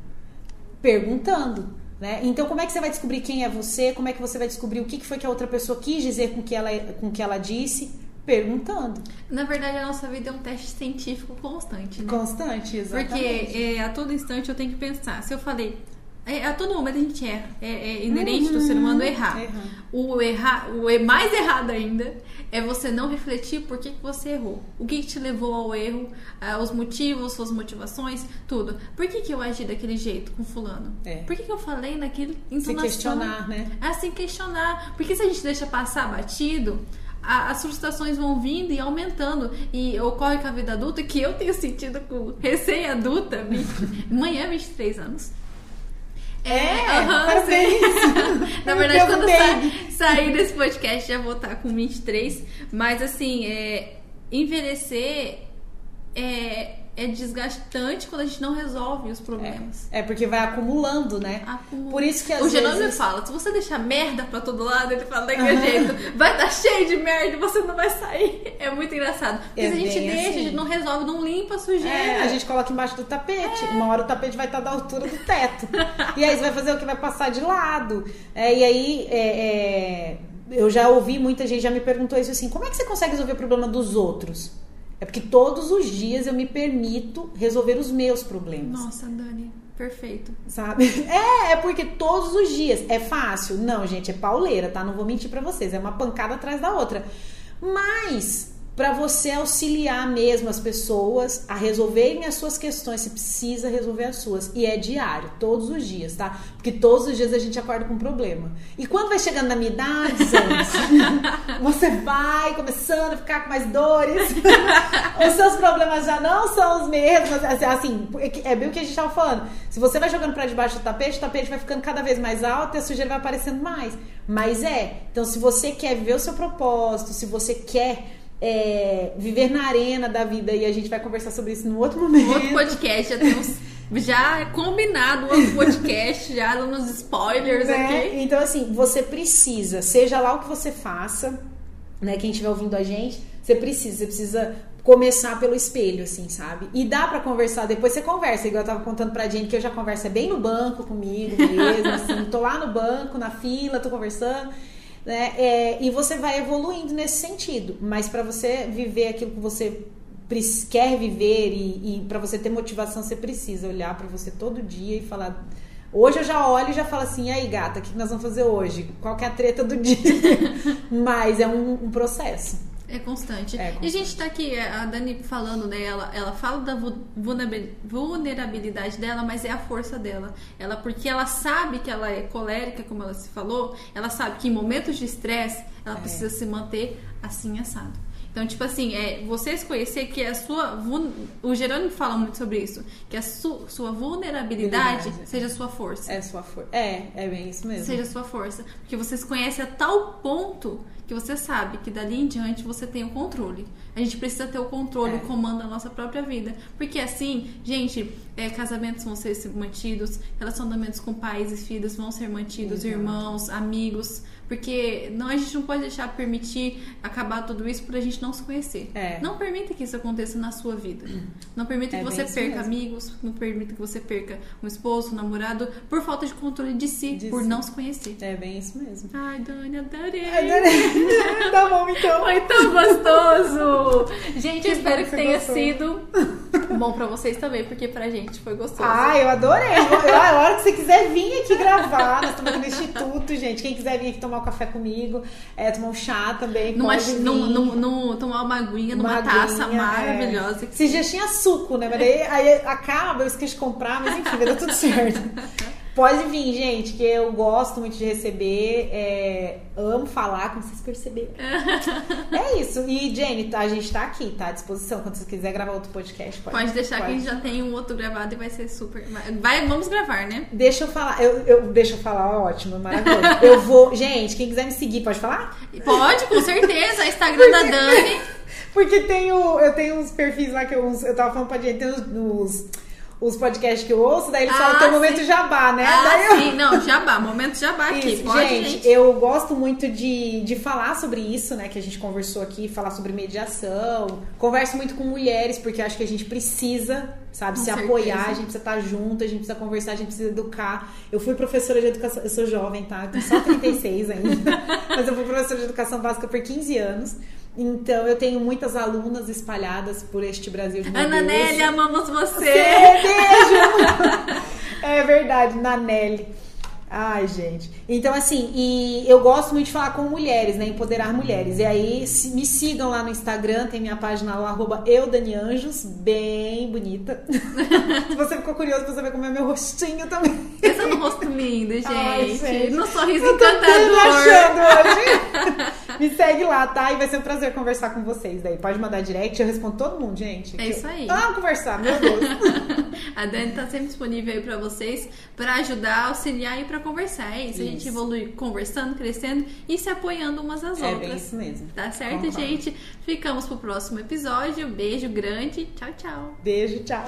Perguntando. Né? Então, como é que você vai descobrir quem é você? Como é que você vai descobrir o que foi que a outra pessoa quis dizer com que ela, com que ela disse? Perguntando. Na verdade, a nossa vida é um teste científico constante. Né? Constante, exatamente. Porque é, a todo instante eu tenho que pensar. Se eu falei, é, a todo momento a gente erra. É, é inerente uhum. do ser humano errar. O, errar. o mais errado ainda é você não refletir por que, que você errou. O que, que te levou ao erro, ah, os motivos, suas motivações, tudo. Por que, que eu agi daquele jeito com fulano? É. Por que, que eu falei naquele entonação? Se questionar, né? É assim, questionar. Porque se a gente deixa passar batido, as frustrações vão vindo e aumentando. E ocorre com a vida adulta, que eu tenho sentido com recém-adulta, manhã 23 anos é, uhum, parabéns! [LAUGHS] Na verdade, quando sa sair desse podcast já vou estar com 23. Mas assim, é, envelhecer é, é desgastante quando a gente não resolve os problemas. É, é porque vai acumulando, né? Acumula. Por isso que às o vezes... Fala, se você deixar merda pra todo lado, ele fala daquele [LAUGHS] jeito, vai estar tá cheio de merda e você não vai sair. É muito engraçado. Porque é se a gente deixa, assim. a gente não resolve, não limpa a sujeira. É, a gente coloca embaixo do tapete. É. Uma hora o tapete vai estar tá da altura do teto. e aí você vai fazer o que vai passar de lado. É, e aí é, eu já ouvi muita gente já me perguntou isso assim, como é que você consegue resolver o problema dos outros? É porque todos os dias eu me permito resolver os meus problemas. Nossa, Dani, perfeito. Sabe? [LAUGHS] É, é porque todos os dias. É fácil? Não, gente, é pauleira, tá? Não vou mentir para vocês. É uma pancada atrás da outra. Mas para você auxiliar mesmo as pessoas a resolverem as suas questões. Você precisa resolver as suas. E é diário, todos os dias, tá? Porque todos os dias a gente acorda com um problema. E quando vai chegando na minha idade, [LAUGHS] você vai começando a ficar com mais dores. [LAUGHS] os seus problemas já não são os mesmos. Assim, assim, é bem o que a gente tava falando. Se você vai jogando para debaixo do tapete, o tapete vai ficando cada vez mais alto e a sujeira vai aparecendo mais. Mas é. Então, se você quer viver o seu propósito, se você quer é, viver na arena da vida e a gente vai conversar sobre isso no outro momento. Outro podcast, já temos já combinado outro podcast, já nos spoilers né? aqui. Então, assim, você precisa, seja lá o que você faça, né? Quem estiver ouvindo a gente, você precisa, você precisa começar pelo espelho, assim, sabe? E dá para conversar, depois você conversa, igual eu tava contando pra gente que eu já converso é bem no banco comigo mesmo, assim, tô lá no banco, na fila, tô conversando né? É, e você vai evoluindo nesse sentido. Mas para você viver aquilo que você quer viver e, e para você ter motivação, você precisa olhar para você todo dia e falar. Hoje eu já olho e já falo assim, e aí gata, o que nós vamos fazer hoje? Qual que é a treta do dia? [LAUGHS] Mas é um, um processo. É constante. é constante. E a gente tá aqui, a Dani falando, né? Ela, ela fala da vulnerabilidade dela, mas é a força dela. Ela, porque ela sabe que ela é colérica, como ela se falou, ela sabe que em momentos de estresse ela é. precisa se manter assim assado. Então, tipo assim, é vocês conhecer que a sua. O Jerônimo fala muito sobre isso. Que a su, sua vulnerabilidade Verdade. seja a sua força. É sua força. É, é bem isso mesmo. Seja a sua força. Porque vocês conhecem a tal ponto que você sabe que dali em diante você tem o controle. A gente precisa ter o controle, é. o comando da nossa própria vida. Porque assim, gente, é, casamentos vão ser mantidos, relacionamentos com pais e filhos vão ser mantidos, Exato. irmãos, amigos. Porque não, a gente não pode deixar permitir acabar tudo isso por a gente não se conhecer. É. Não permita que isso aconteça na sua vida. Não permita é que você perca mesmo. amigos, não permita que você perca um esposo, um namorado, por falta de controle de si, de por si. não se conhecer. É bem isso mesmo. Ai, Dani, adorei. Adorei. [LAUGHS] tá bom, então. Foi tão gostoso. Gente, que espero que tenha gostou. sido bom pra vocês também, porque pra gente foi gostoso. Ah, eu adorei. a hora que você quiser vir aqui gravar, nós estamos aqui no Instituto, gente. Quem quiser vir aqui tomar tomar um café comigo, é, tomar um chá também. Numa, num, num, num, tomar uma aguinha numa uma taça aguinha, maravilhosa. É. Se já tinha suco, né? Mas aí, aí acaba, eu esqueci de comprar, mas enfim, dar tudo certo. [LAUGHS] Pode vir, gente, que eu gosto muito de receber, é, amo falar, como vocês perceberam. [LAUGHS] é isso. E, Jenny, a gente tá aqui, tá à disposição. Quando você quiser gravar outro podcast, pode. Pode deixar pode. que a gente já tem um outro gravado e vai ser super. Vai, vamos gravar, né? Deixa eu falar. Eu, eu, deixa eu falar, ótimo, maravilhoso. [LAUGHS] eu vou. Gente, quem quiser me seguir, pode falar? Pode, com certeza. Instagram da Dani. [LAUGHS] Porque tem o, eu tenho uns perfis lá que eu, eu tava falando pra gente, tem os, os podcasts que eu ouço, daí eles ah, falam que é o momento jabá, né? Ah, daí eu... sim, não, jabá, momento jabá aqui. Isso, Pode, gente, gente, eu gosto muito de, de falar sobre isso, né? Que a gente conversou aqui, falar sobre mediação. Converso muito com mulheres, porque acho que a gente precisa, sabe, com se certeza. apoiar, a gente precisa estar junto, a gente precisa conversar, a gente precisa educar. Eu fui professora de educação, eu sou jovem, tá? Eu tenho só 36 ainda, [LAUGHS] mas eu fui professora de educação básica por 15 anos. Então eu tenho muitas alunas espalhadas por este Brasil de Ana Nelly, amamos você! Beijo! [LAUGHS] é verdade, Nanelli. Ai, gente. Então, assim, e eu gosto muito de falar com mulheres, né? Empoderar mulheres. E aí, me sigam lá no Instagram, tem minha página lá, arroba eudanianjos, bem bonita. [LAUGHS] se você ficou curioso pra saber como é meu rostinho também. Esse é um rosto lindo, gente. Ai, gente. No sorriso eu tô encantador. achando hoje. [LAUGHS] me segue lá, tá? E vai ser um prazer conversar com vocês daí. Pode mandar direct, eu respondo todo mundo, gente. É isso aí. Ah, conversar, meu Deus. [LAUGHS] A Dani tá sempre disponível aí pra vocês, pra ajudar, auxiliar e pra conversar. É isso, isso. a gente evolui conversando, crescendo e se apoiando umas às é outras. É isso mesmo. Tá certo, Concordo. gente? Ficamos pro próximo episódio. Beijo grande. Tchau, tchau. Beijo, tchau.